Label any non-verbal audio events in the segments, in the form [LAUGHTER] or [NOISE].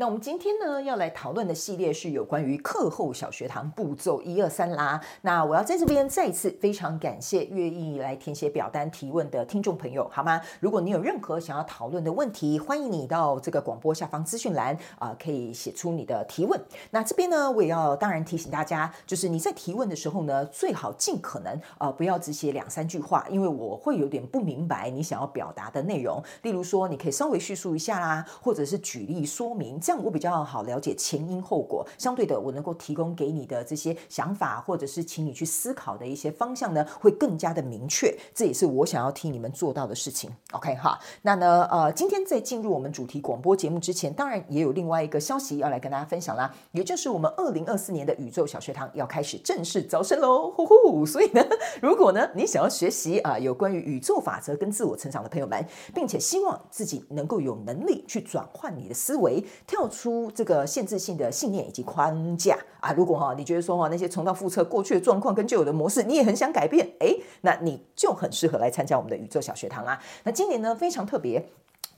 那我们今天呢要来讨论的系列是有关于课后小学堂步骤一二三啦。那我要在这边再一次非常感谢愿意来填写表单提问的听众朋友，好吗？如果你有任何想要讨论的问题，欢迎你到这个广播下方资讯栏啊、可以写出你的提问。那这边呢，我也要当然提醒大家，就是你在提问的时候呢，最好尽可能啊、呃、不要只写两三句话，因为我会有点不明白你想要表达的内容。例如说，你可以稍微叙述一下啦，或者是举例说明。这样我比较好了解前因后果，相对的，我能够提供给你的这些想法，或者是请你去思考的一些方向呢，会更加的明确。这也是我想要替你们做到的事情。OK 哈，那呢，呃，今天在进入我们主题广播节目之前，当然也有另外一个消息要来跟大家分享啦，也就是我们二零二四年的宇宙小学堂要开始正式招生喽！呼呼，所以呢，[LAUGHS] 如果呢你想要学习啊有关于宇宙法则跟自我成长的朋友们，并且希望自己能够有能力去转换你的思维，跳出。这个限制性的信念以及框架啊，如果哈你觉得说哈那些重蹈覆辙过去的状况跟旧有的模式，你也很想改变，哎，那你就很适合来参加我们的宇宙小学堂啊。那今年呢非常特别。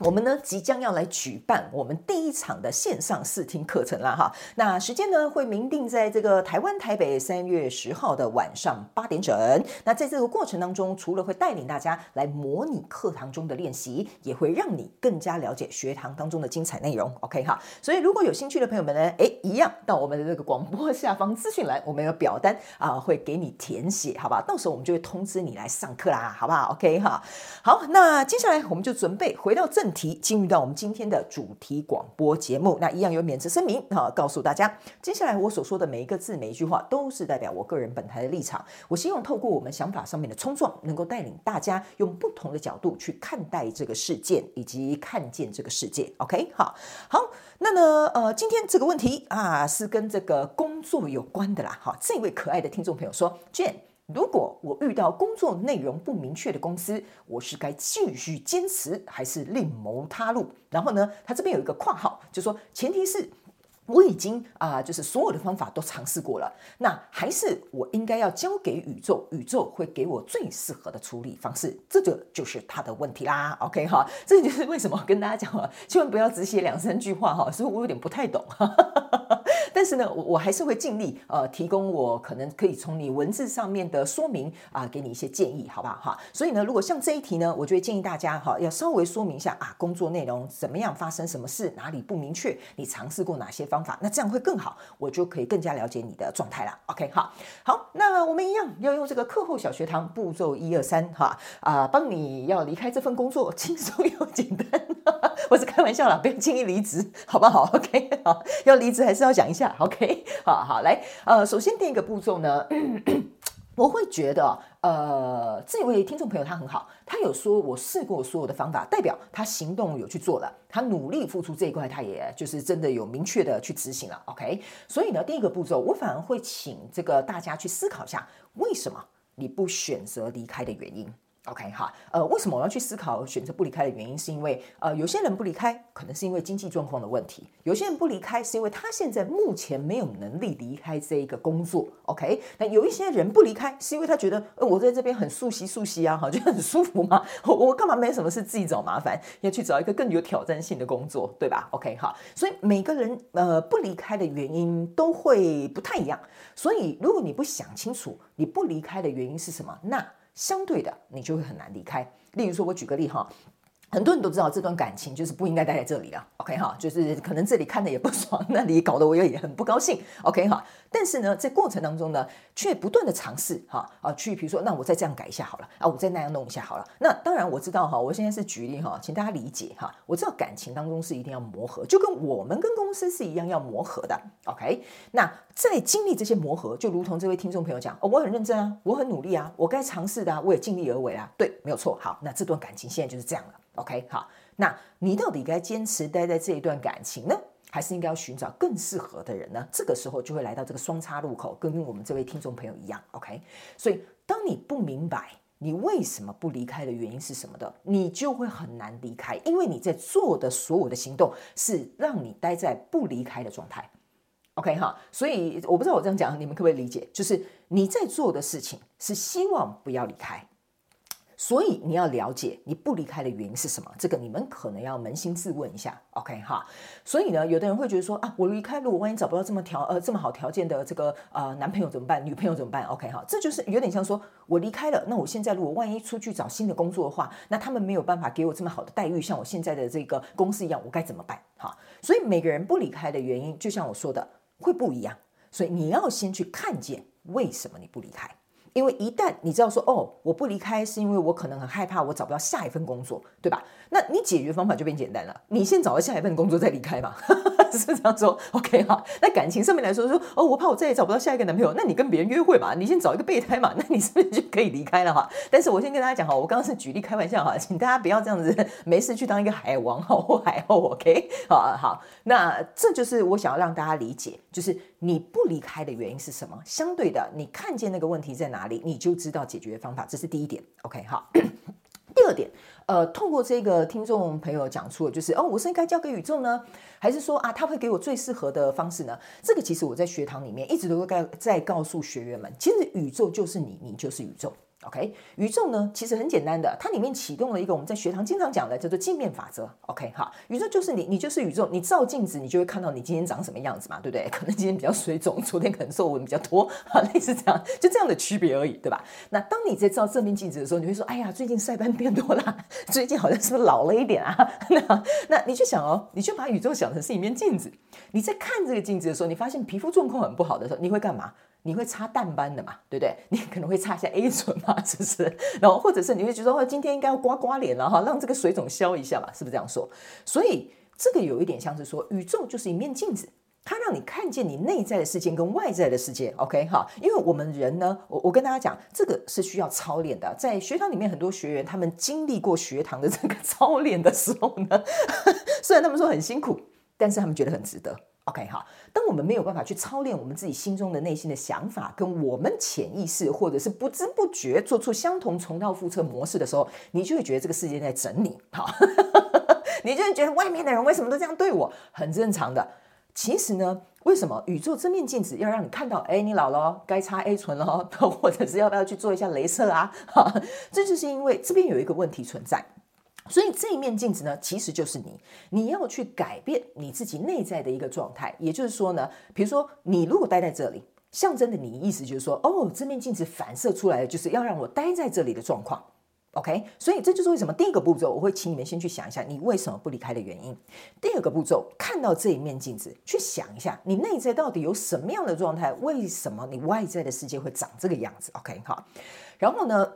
我们呢即将要来举办我们第一场的线上试听课程啦哈，那时间呢会明定在这个台湾台北三月十号的晚上八点整。那在这个过程当中，除了会带领大家来模拟课堂中的练习，也会让你更加了解学堂当中的精彩内容。OK 哈，所以如果有兴趣的朋友们呢，哎，一样到我们的这个广播下方资讯栏，我们有表单啊，会给你填写，好吧？到时候我们就会通知你来上课啦，好不好？OK 哈，好，那接下来我们就准备回到正。题进入到我们今天的主题广播节目，那一样有免责声明哈，告诉大家，接下来我所说的每一个字、每一句话都是代表我个人本台的立场。我希望透过我们想法上面的冲撞，能够带领大家用不同的角度去看待这个事件，以及看见这个世界。OK，好，好，那呢，呃，今天这个问题啊，是跟这个工作有关的啦。哈，这位可爱的听众朋友说，Jane。如果我遇到工作内容不明确的公司，我是该继续坚持，还是另谋他路？然后呢，他这边有一个括号，就说前提是。我已经啊、就是所有的方法都尝试过了，那还是我应该要交给宇宙，宇宙会给我最适合的处理方式，这个就是他的问题啦。OK 哈，这就是为什么跟大家讲啊，千万不要只写两三句话哈，所以我有点不太懂。哈哈但是呢，我我还是会尽力呃，提供我可能可以从你文字上面的说明啊、给你一些建议，好不好哈？所以呢，如果像这一题呢，我就会建议大家哈，要稍微说明一下啊，工作内容怎么样，发生什么事，哪里不明确，你尝试过哪些方法。那这样会更好，我就可以更加了解你的状态了。OK，好，好，那我们一样要用这个课后小学堂步骤一二三哈啊，帮你要离开这份工作轻松又简单。[LAUGHS] 我是开玩笑啦，不要轻易离职，好不好？OK，好，要离职还是要讲一下。OK，[LAUGHS] 好好来，呃，首先第一个步骤呢。我会觉得，呃，这位听众朋友他很好，他有说我试过所有的方法，代表他行动有去做了，他努力付出这一块，他也就是真的有明确的去执行了。OK，所以呢，第一个步骤，我反而会请这个大家去思考一下，为什么你不选择离开的原因。OK 哈，呃，为什么我要去思考选择不离开的原因？是因为呃，有些人不离开，可能是因为经济状况的问题；有些人不离开，是因为他现在目前没有能力离开这一个工作。OK，那有一些人不离开，是因为他觉得，呃，我在这边很熟悉熟悉啊，哈，[LAUGHS] 就很舒服嘛。我我干嘛没什么事自己找麻烦，要去找一个更有挑战性的工作，对吧？OK 哈，所以每个人呃不离开的原因都会不太一样。所以如果你不想清楚你不离开的原因是什么，那相对的，你就会很难离开。例如说，我举个例哈。很多人都知道这段感情就是不应该待在这里了，OK 哈，就是可能这里看的也不爽，[LAUGHS] 那里搞得我也很不高兴，OK 哈。但是呢，在过程当中呢，却不断的尝试哈啊，去比如说，那我再这样改一下好了啊，我再那样弄一下好了。那当然我知道哈，我现在是举例哈，请大家理解哈。我知道感情当中是一定要磨合，就跟我们跟公司是一样要磨合的，OK。那在经历这些磨合，就如同这位听众朋友讲，哦，我很认真啊，我很努力啊，我该尝试的啊，我也尽力而为啊，对，没有错。好，那这段感情现在就是这样了。OK，好，那你到底该坚持待在这一段感情呢，还是应该要寻找更适合的人呢？这个时候就会来到这个双叉路口，跟我们这位听众朋友一样。OK，所以当你不明白你为什么不离开的原因是什么的，你就会很难离开，因为你在做的所有的行动是让你待在不离开的状态。OK 哈，所以我不知道我这样讲你们可不可以理解？就是你在做的事情是希望不要离开。所以你要了解你不离开的原因是什么，这个你们可能要扪心自问一下，OK 哈。所以呢，有的人会觉得说啊，我离开了，我万一找不到这么条呃这么好条件的这个呃男朋友怎么办？女朋友怎么办？OK 哈，这就是有点像说我离开了，那我现在如果万一出去找新的工作的话，那他们没有办法给我这么好的待遇，像我现在的这个公司一样，我该怎么办？哈，所以每个人不离开的原因，就像我说的，会不一样。所以你要先去看见为什么你不离开。因为一旦你知道说哦，我不离开是因为我可能很害怕我找不到下一份工作，对吧？那你解决方法就变简单了，你先找到下一份工作再离开嘛，[LAUGHS] 是这样说？OK 哈。那感情上面来说说哦，我怕我再也找不到下一个男朋友，那你跟别人约会嘛，你先找一个备胎嘛，[LAUGHS] 那你是不是就可以离开了哈？但是我先跟大家讲哈，我刚刚是举例开玩笑哈，请大家不要这样子没事去当一个海王哈或 [LAUGHS] 海后，OK？好好，那这就是我想要让大家理解，就是你不离开的原因是什么？相对的，你看见那个问题在哪？哪里你就知道解决方法，这是第一点。OK，好。第二点，呃，透过这个听众朋友讲出的，就是哦，我是应该交给宇宙呢，还是说啊，他会给我最适合的方式呢？这个其实我在学堂里面一直都在在告诉学员们，其实宇宙就是你，你就是宇宙。OK，宇宙呢其实很简单的，它里面启动了一个我们在学堂经常讲的叫做镜面法则。OK，哈，宇宙就是你，你就是宇宙。你照镜子，你就会看到你今天长什么样子嘛，对不对？可能今天比较水肿，昨天可能皱纹比较多，哈，类似这样，就这样的区别而已，对吧？那当你在照这面镜子的时候，你会说，哎呀，最近晒斑变多了，[LAUGHS] 最近好像是不是老了一点啊？[LAUGHS] 那那你就想哦，你就把宇宙想成是一面镜子，你在看这个镜子的时候，你发现皮肤状况很不好的时候，你会干嘛？你会擦淡斑的嘛，对不对？你可能会擦一下 A 醇嘛，[LAUGHS] 是不是？然后或者是你会觉得哦，今天应该要刮刮脸了哈，让这个水肿消一下嘛，是不是这样说？所以这个有一点像是说，宇宙就是一面镜子，它让你看见你内在的世界跟外在的世界。OK 哈，因为我们人呢，我我跟大家讲，这个是需要操练的。在学堂里面，很多学员他们经历过学堂的这个操练的时候呢，[LAUGHS] 虽然他们说很辛苦，但是他们觉得很值得。OK 好，当我们没有办法去操练我们自己心中的内心的想法，跟我们潜意识或者是不知不觉做出相同重蹈覆辙模式的时候，你就会觉得这个世界在整你，哈，[LAUGHS] 你就会觉得外面的人为什么都这样对我，很正常的。其实呢，为什么宇宙这面镜子要让你看到？哎，你老了，该擦 A 醇了，[LAUGHS] 或者是要不要去做一下雷射啊？哈，[LAUGHS] 这就是因为这边有一个问题存在。所以这一面镜子呢，其实就是你，你要去改变你自己内在的一个状态。也就是说呢，比如说你如果待在这里，象征的你意思就是说，哦，这面镜子反射出来的就是要让我待在这里的状况。OK，所以这就是为什么第一个步骤，我会请你们先去想一下你为什么不离开的原因。第二个步骤，看到这一面镜子，去想一下你内在到底有什么样的状态，为什么你外在的世界会长这个样子？OK，好，然后呢？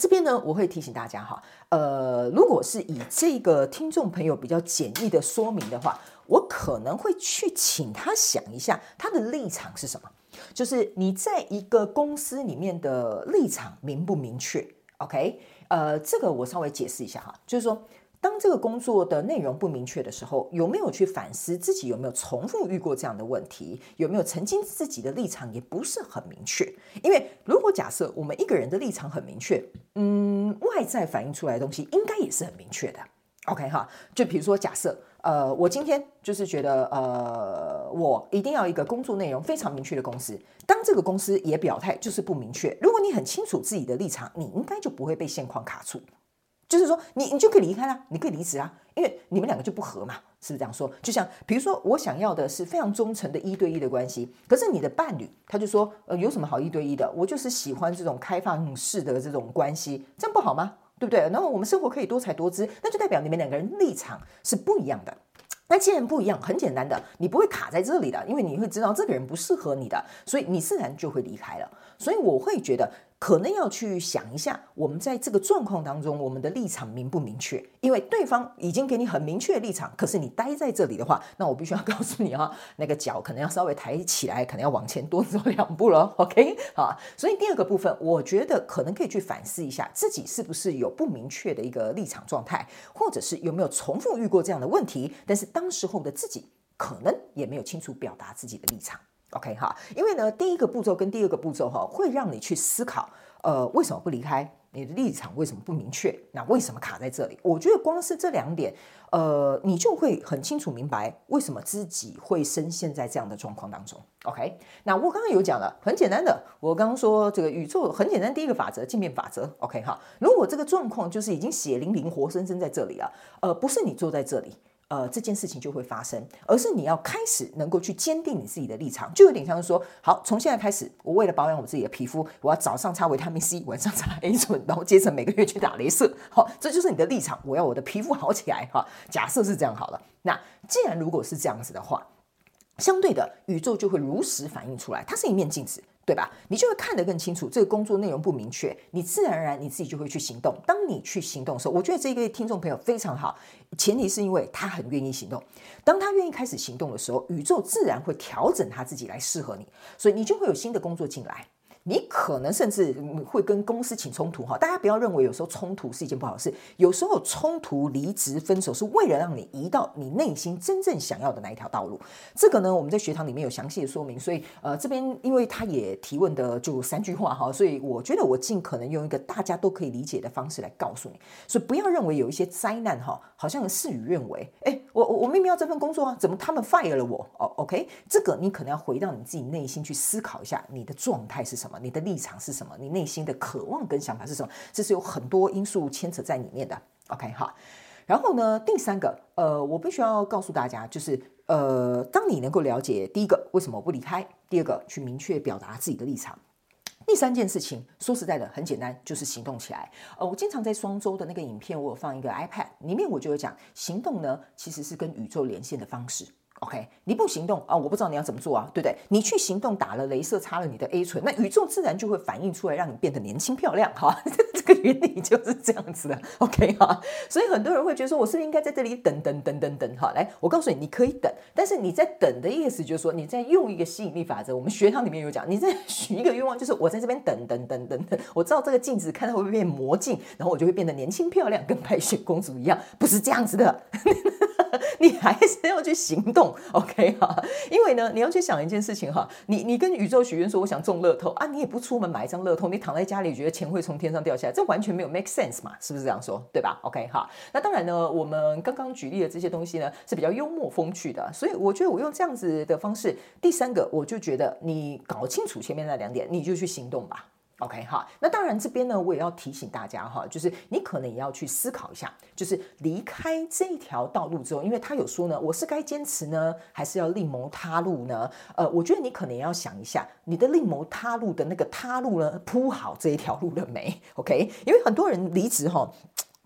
这边呢，我会提醒大家哈，呃，如果是以这个听众朋友比较简易的说明的话，我可能会去请他想一下他的立场是什么，就是你在一个公司里面的立场明不明确？OK，呃，这个我稍微解释一下哈，就是说。当这个工作的内容不明确的时候，有没有去反思自己有没有重复遇过这样的问题？有没有曾经自己的立场也不是很明确？因为如果假设我们一个人的立场很明确，嗯，外在反映出来的东西应该也是很明确的。OK 哈，就比如说假设，呃，我今天就是觉得，呃，我一定要一个工作内容非常明确的公司。当这个公司也表态就是不明确，如果你很清楚自己的立场，你应该就不会被现况卡住。就是说，你你就可以离开啦，你可以离职啊，因为你们两个就不合嘛，是不是这样说？就像比如说，我想要的是非常忠诚的一对一的关系，可是你的伴侣他就说，呃，有什么好一对一的？我就是喜欢这种开放式的这种关系，这样不好吗？对不对？然后我们生活可以多才多姿，那就代表你们两个人立场是不一样的。那既然不一样，很简单的，你不会卡在这里的，因为你会知道这个人不适合你的，所以你自然就会离开了。所以我会觉得。可能要去想一下，我们在这个状况当中，我们的立场明不明确？因为对方已经给你很明确的立场，可是你待在这里的话，那我必须要告诉你哈，[LAUGHS] 那个脚可能要稍微抬起来，可能要往前多走两步了。OK，好，所以第二个部分，我觉得可能可以去反思一下自己是不是有不明确的一个立场状态，或者是有没有重复遇过这样的问题，但是当时候的自己可能也没有清楚表达自己的立场。OK 哈，因为呢，第一个步骤跟第二个步骤哈，会让你去思考呃，为什么不离开？你的立场为什么不明确？那为什么卡在这里？我觉得光是这两点，呃，你就会很清楚明白为什么自己会深陷在这样的状况当中。OK，那我刚刚有讲了，很简单的，我刚刚说这个宇宙很简单，第一个法则，镜面法则。OK 哈，如果这个状况就是已经血淋淋、活生生在这里了，呃，不是你坐在这里。呃，这件事情就会发生，而是你要开始能够去坚定你自己的立场，就有点像是说，好，从现在开始，我为了保养我自己的皮肤，我要早上擦维他命 C，晚上擦 A 醇，然后接着每个月去打雷射，好，这就是你的立场，我要我的皮肤好起来，哈，假设是这样好了，那既然如果是这样子的话，相对的宇宙就会如实反映出来，它是一面镜子。对吧？你就会看得更清楚。这个工作内容不明确，你自然而然你自己就会去行动。当你去行动的时候，我觉得这一位听众朋友非常好，前提是因为他很愿意行动。当他愿意开始行动的时候，宇宙自然会调整他自己来适合你，所以你就会有新的工作进来。你可能甚至会跟公司起冲突哈，大家不要认为有时候冲突是一件不好的事，有时候冲突、离职、分手是为了让你移到你内心真正想要的那一条道路。这个呢，我们在学堂里面有详细的说明，所以呃，这边因为他也提问的就三句话哈，所以我觉得我尽可能用一个大家都可以理解的方式来告诉你，所以不要认为有一些灾难哈，好像事与愿违，哎，我我我明明要这份工作啊，怎么他们 fire 了我？哦，OK，这个你可能要回到你自己内心去思考一下，你的状态是什么你的立场是什么？你内心的渴望跟想法是什么？这是有很多因素牵扯在里面的。OK 哈，然后呢，第三个，呃，我必须要告诉大家，就是呃，当你能够了解第一个为什么我不离开，第二个去明确表达自己的立场，第三件事情说实在的很简单，就是行动起来。呃，我经常在双周的那个影片，我有放一个 iPad，里面我就有讲，行动呢其实是跟宇宙连线的方式。OK，你不行动啊，我不知道你要怎么做啊，对不对？你去行动，打了镭射，擦了你的 A 醇，那宇宙自然就会反映出来，让你变得年轻漂亮。哈，[LAUGHS] 这个原理就是这样子的。OK 哈，所以很多人会觉得说，我是不是应该在这里等等等等等？哈，来，我告诉你，你可以等，但是你在等的意思就是说，你在用一个吸引力法则。我们学堂里面有讲，你在 [LAUGHS] 许一个愿望，就是我在这边等等等等等，我照这个镜子看它会不会变魔镜，然后我就会变得年轻漂亮，跟白雪公主一样，不是这样子的。[LAUGHS] 你还是要去行动，OK 哈？因为呢，你要去想一件事情哈，你你跟宇宙许愿说我想中乐透啊，你也不出门买一张乐透，你躺在家里觉得钱会从天上掉下来，这完全没有 make sense 嘛，是不是这样说？对吧？OK 哈？那当然呢，我们刚刚举例的这些东西呢是比较幽默风趣的，所以我觉得我用这样子的方式，第三个我就觉得你搞清楚前面那两点，你就去行动吧。OK 哈，那当然这边呢，我也要提醒大家哈，就是你可能也要去思考一下，就是离开这条道路之后，因为他有说呢，我是该坚持呢，还是要另谋他路呢？呃，我觉得你可能也要想一下，你的另谋他路的那个他路呢，铺好这一条路了没？OK，因为很多人离职哈。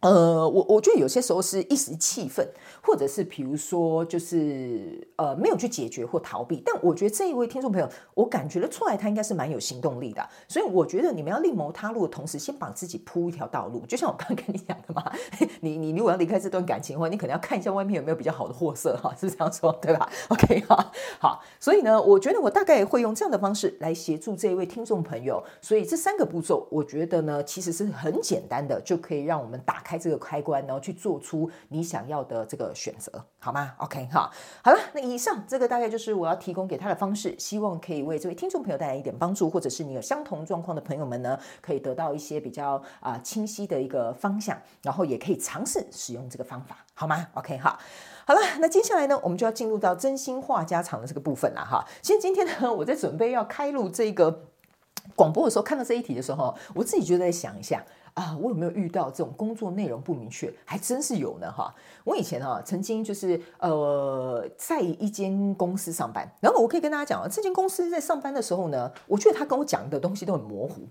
呃，我我觉得有些时候是一时气愤，或者是比如说就是呃没有去解决或逃避。但我觉得这一位听众朋友，我感觉得出来他应该是蛮有行动力的。所以我觉得你们要另谋他路的同时，先把自己铺一条道路。就像我刚刚跟你讲的嘛，[LAUGHS] 你你如果要离开这段感情的话，你可能要看一下外面有没有比较好的货色哈，是是这样说对吧？OK 哈，好。所以呢，我觉得我大概会用这样的方式来协助这一位听众朋友。所以这三个步骤，我觉得呢其实是很简单的，就可以让我们打开。开这个开关，然后去做出你想要的这个选择，好吗？OK，哈，好了，那以上这个大概就是我要提供给他的方式，希望可以为这位听众朋友带来一点帮助，或者是你有相同状况的朋友们呢，可以得到一些比较啊、清晰的一个方向，然后也可以尝试使用这个方法，好吗？OK，哈，好了，那接下来呢，我们就要进入到真心话家常的这个部分了哈。其实今天呢，我在准备要开录这个广播的时候，看到这一题的时候，我自己就在想一下。啊，我有没有遇到这种工作内容不明确？还真是有呢哈！我以前啊，曾经就是呃，在一间公司上班，然后我可以跟大家讲啊，这间公司在上班的时候呢，我觉得他跟我讲的东西都很模糊，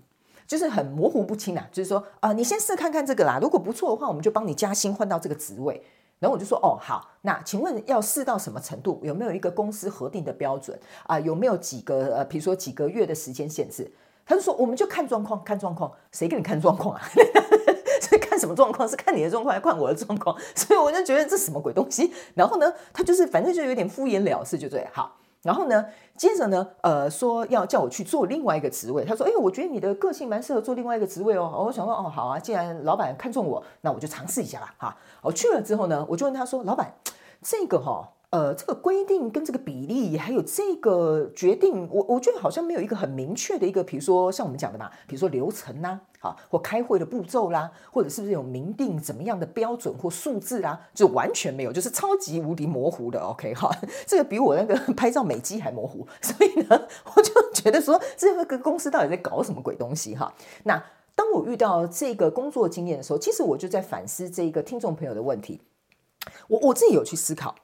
就是很模糊不清啊。就是说啊、你先试看看这个啦，如果不错的话，我们就帮你加薪换到这个职位。然后我就说哦好，那请问要试到什么程度？有没有一个公司核定的标准啊、有没有几个呃，比如说几个月的时间限制？他就说：“我们就看状况，看状况，谁给你看状况啊？[LAUGHS] 所以看什么状况？是看你的状况，还是看我的状况？所以我就觉得这什么鬼东西？然后呢，他就是反正就有点敷衍了事，就对。好，然后呢，接着呢，呃，说要叫我去做另外一个职位。他说：‘哎，我觉得你的个性蛮适合做另外一个职位哦。’我想说：‘哦，好啊，既然老板看中我，那我就尝试一下吧。’哈，我去了之后呢，我就问他说：‘老板，这个哈、哦，呃，这个规定跟这个比例，还有这个决定，我我觉得好像没有一个很明确的一个，比如说像我们讲的嘛，比如说流程呐，好，或开会的步骤啦，或者是不是有明定怎么样的标准或数字啦，就完全没有，就是超级无敌模糊的。OK，哈，这个比我那个拍照美肌还模糊，所以呢，我就觉得说这个公司到底在搞什么鬼东西哈？那当我遇到这个工作经验的时候，其实我就在反思这个听众朋友的问题，我我自己有去思考。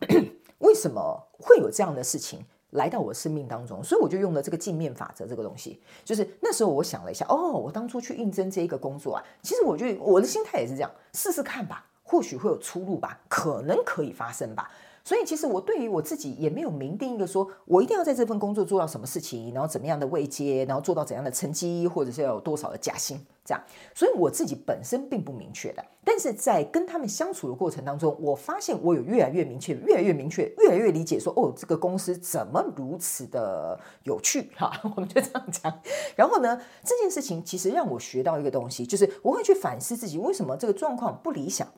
为什么会有这样的事情来到我生命当中？所以我就用了这个镜面法则这个东西。就是那时候我想了一下，哦，我当初去应征这一个工作啊，其实我就我的心态也是这样，试试看吧，或许会有出路吧，可能可以发生吧。所以其实我对于我自己也没有明定一个说我一定要在这份工作做到什么事情，然后怎么样的位阶，然后做到怎样的成绩，或者是要有多少的加薪，这样。所以我自己本身并不明确的，但是在跟他们相处的过程当中，我发现我有越来越明确，越来越明确，越来越理解说，哦，这个公司怎么如此的有趣哈，[LAUGHS] 我们就这样讲。然后呢，这件事情其实让我学到一个东西，就是我会去反思自己为什么这个状况不理想，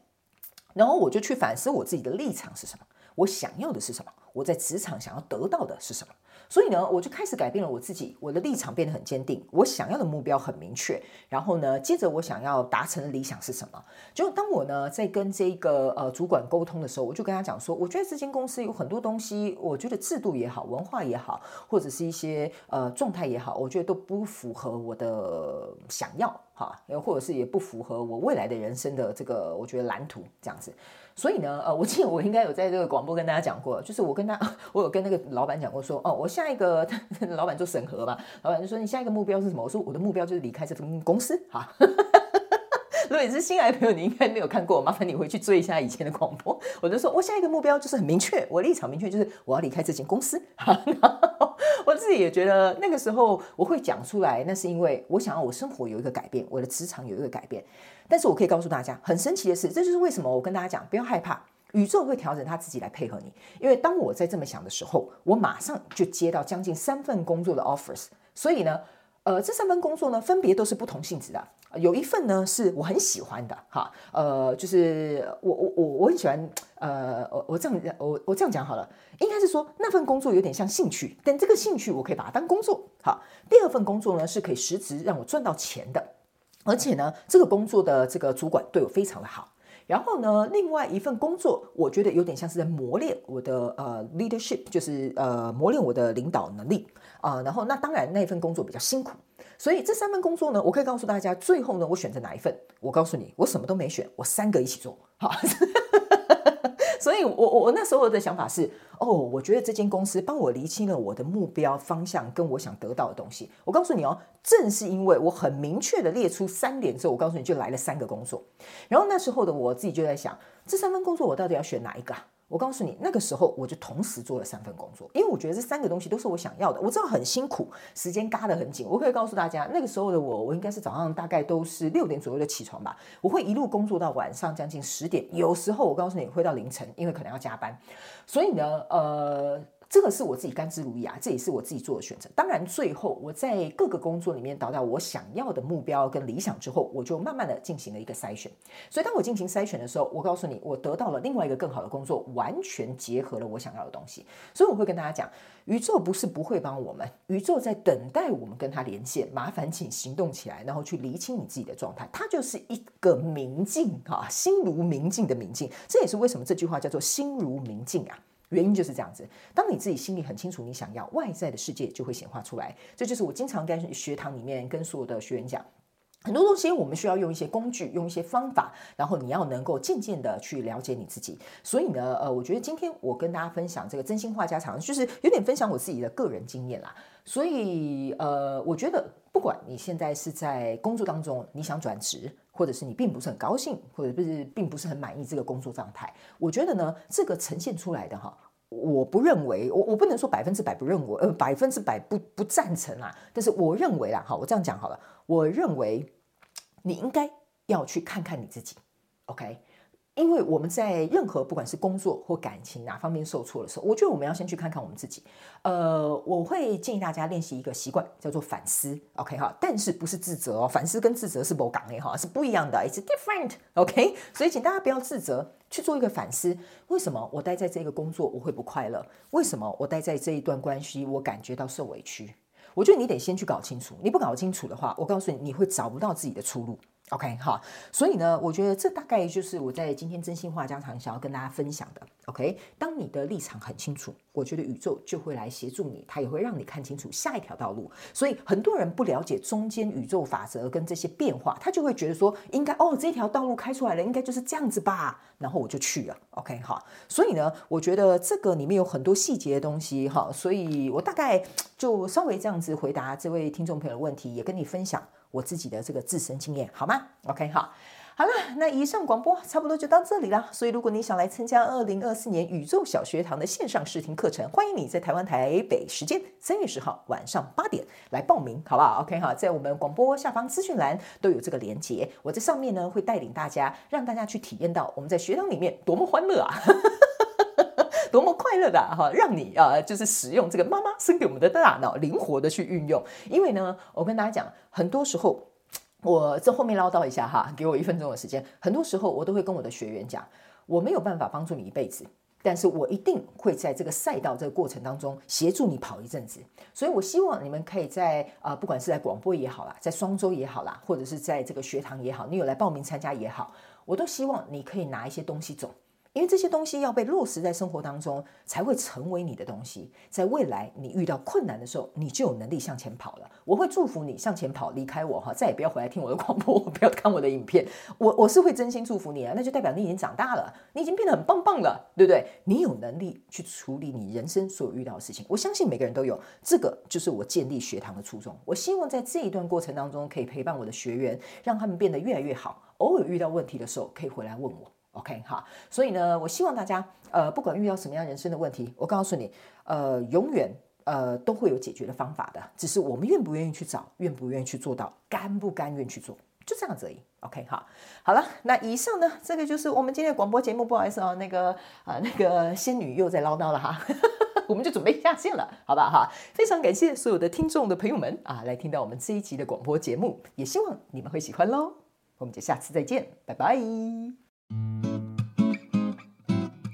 然后我就去反思我自己的立场是什么。我想要的是什么？我在职场想要得到的是什么？所以呢，我就开始改变了我自己，我的立场变得很坚定，我想要的目标很明确。然后呢，接着我想要达成的理想是什么？就当我呢在跟这个呃主管沟通的时候，我就跟他讲说，我觉得这间公司有很多东西，我觉得制度也好，文化也好，或者是一些呃状态也好，我觉得都不符合我的想要哈，又或者是也不符合我未来的人生的这个我觉得蓝图这样子。所以呢，呃，我记得我应该有在这个广播跟大家讲过，就是我跟他，[LAUGHS] 我有跟那个老板讲过说，哦，我下一个 [LAUGHS] 老板做审核吧，老板就说你下一个目标是什么？我说我的目标就是离开这份公司，哈。[LAUGHS] 如果你是新来的朋友，你应该没有看过，麻烦你回去追一下以前的广播。我就说，我下一个目标就是很明确，我立场明确，就是我要离开这间公司。[LAUGHS] 我自己也觉得那个时候我会讲出来，那是因为我想要我生活有一个改变，我的职场有一个改变。但是我可以告诉大家，很神奇的是，这就是为什么我跟大家讲，不要害怕，宇宙会调整他自己来配合你。因为当我在这么想的时候，我马上就接到将近三份工作的 offers，所以呢。呃，这三份工作呢，分别都是不同性质的。有一份呢是我很喜欢的，哈，呃，就是我我我我很喜欢，呃，我我这样我我这样讲好了，应该是说那份工作有点像兴趣，但这个兴趣我可以把它当工作。好，第二份工作呢是可以实质让我赚到钱的，而且呢，这个工作的这个主管对我非常的好。然后呢，另外一份工作，我觉得有点像是在磨练我的呃 leadership，就是呃磨练我的领导能力啊、然后那当然那份工作比较辛苦，所以这三份工作呢，我可以告诉大家，最后呢，我选择哪一份？我告诉你，我什么都没选，我三个一起做，好。所以我，我我那时候的想法是，哦，我觉得这间公司帮我厘清了我的目标方向跟我想得到的东西。我告诉你哦，正是因为我很明确的列出三点之后，我告诉你就来了三个工作。然后那时候的我自己就在想，这三份工作我到底要选哪一个啊？我告诉你，那个时候我就同时做了三份工作，因为我觉得这三个东西都是我想要的。我知道很辛苦，时间嘎得很紧。我可以告诉大家，那个时候的我，我应该是早上大概都是六点左右的起床吧，我会一路工作到晚上将近十点，有时候我告诉你会到凌晨，因为可能要加班。所以呢，呃。这个是我自己甘之如饴啊，这也是我自己做的选择。当然，最后我在各个工作里面达到我想要的目标跟理想之后，我就慢慢的进行了一个筛选。所以，当我进行筛选的时候，我告诉你，我得到了另外一个更好的工作，完全结合了我想要的东西。所以，我会跟大家讲，宇宙不是不会帮我们，宇宙在等待我们跟他连线。麻烦请行动起来，然后去厘清你自己的状态。它就是一个明镜啊，心如明镜的明镜。这也是为什么这句话叫做心如明镜啊。原因就是这样子，当你自己心里很清楚你想要，外在的世界就会显化出来。这就是我经常跟学堂里面跟所有的学员讲，很多东西我们需要用一些工具，用一些方法，然后你要能够渐渐的去了解你自己。所以呢，呃，我觉得今天我跟大家分享这个真心话家常，就是有点分享我自己的个人经验啦。所以，呃，我觉得不管你现在是在工作当中，你想转职。或者是你并不是很高兴，或者不是并不是很满意这个工作状态，我觉得呢，这个呈现出来的哈，我不认为，我我不能说百分之百不认为，呃，百分之百不不赞成啊，但是我认为啦，哈，我这样讲好了，我认为你应该要去看看你自己，OK。因为我们在任何不管是工作或感情哪方面受挫的时候，我觉得我们要先去看看我们自己。呃，我会建议大家练习一个习惯，叫做反思。OK 哈，但是不是自责哦？反思跟自责是不同的哈，是不一样的，It's different。OK，所以请大家不要自责，去做一个反思，为什么我待在这个工作我会不快乐？为什么我待在这一段关系我感觉到受委屈？我觉得你得先去搞清楚，你不搞清楚的话，我告诉你，你会找不到自己的出路。OK，好，所以呢，我觉得这大概就是我在今天真心话家常想要跟大家分享的。OK，当你的立场很清楚，我觉得宇宙就会来协助你，它也会让你看清楚下一条道路。所以很多人不了解中间宇宙法则跟这些变化，他就会觉得说，应该哦，这条道路开出来了，应该就是这样子吧，然后我就去了。OK，好，所以呢，我觉得这个里面有很多细节的东西哈，所以我大概就稍微这样子回答这位听众朋友的问题，也跟你分享。我自己的这个自身经验，好吗？OK，好，好了，那以上广播差不多就到这里了。所以，如果你想来参加二零二四年宇宙小学堂的线上试听课程，欢迎你在台湾台北时间三月十号晚上八点来报名，好不好？OK，哈，在我们广播下方资讯栏都有这个连接。我在上面呢会带领大家，让大家去体验到我们在学堂里面多么欢乐啊！多么快乐的哈，让你啊，就是使用这个妈妈生给我们的大脑，灵活的去运用。因为呢，我跟大家讲，很多时候我这后面唠叨一下哈，给我一分钟的时间。很多时候我都会跟我的学员讲，我没有办法帮助你一辈子，但是我一定会在这个赛道这个过程当中协助你跑一阵子。所以我希望你们可以在啊，不管是在广播也好啦，在双周也好啦，或者是在这个学堂也好，你有来报名参加也好，我都希望你可以拿一些东西走。因为这些东西要被落实在生活当中，才会成为你的东西。在未来你遇到困难的时候，你就有能力向前跑了。我会祝福你向前跑，离开我哈，再也不要回来听我的广播，[LAUGHS] 不要看我的影片。我我是会真心祝福你啊，那就代表你已经长大了，你已经变得很棒棒了，对不对？你有能力去处理你人生所有遇到的事情。我相信每个人都有，这个就是我建立学堂的初衷。我希望在这一段过程当中，可以陪伴我的学员，让他们变得越来越好。偶尔遇到问题的时候，可以回来问我。OK，好，所以呢，我希望大家，呃，不管遇到什么样人生的问题，我告诉你，呃，永远，呃，都会有解决的方法的，只是我们愿不愿意去找，愿不愿意去做到，甘不甘愿去做，就这样子而已。OK，好，好了，那以上呢，这个就是我们今天的广播节目，不好意思啊，那个啊、那个仙女又在唠叨了哈，[LAUGHS] 我们就准备下线了，好不好哈？非常感谢所有的听众的朋友们啊，来听到我们这一集的广播节目，也希望你们会喜欢喽，我们就下次再见，拜拜。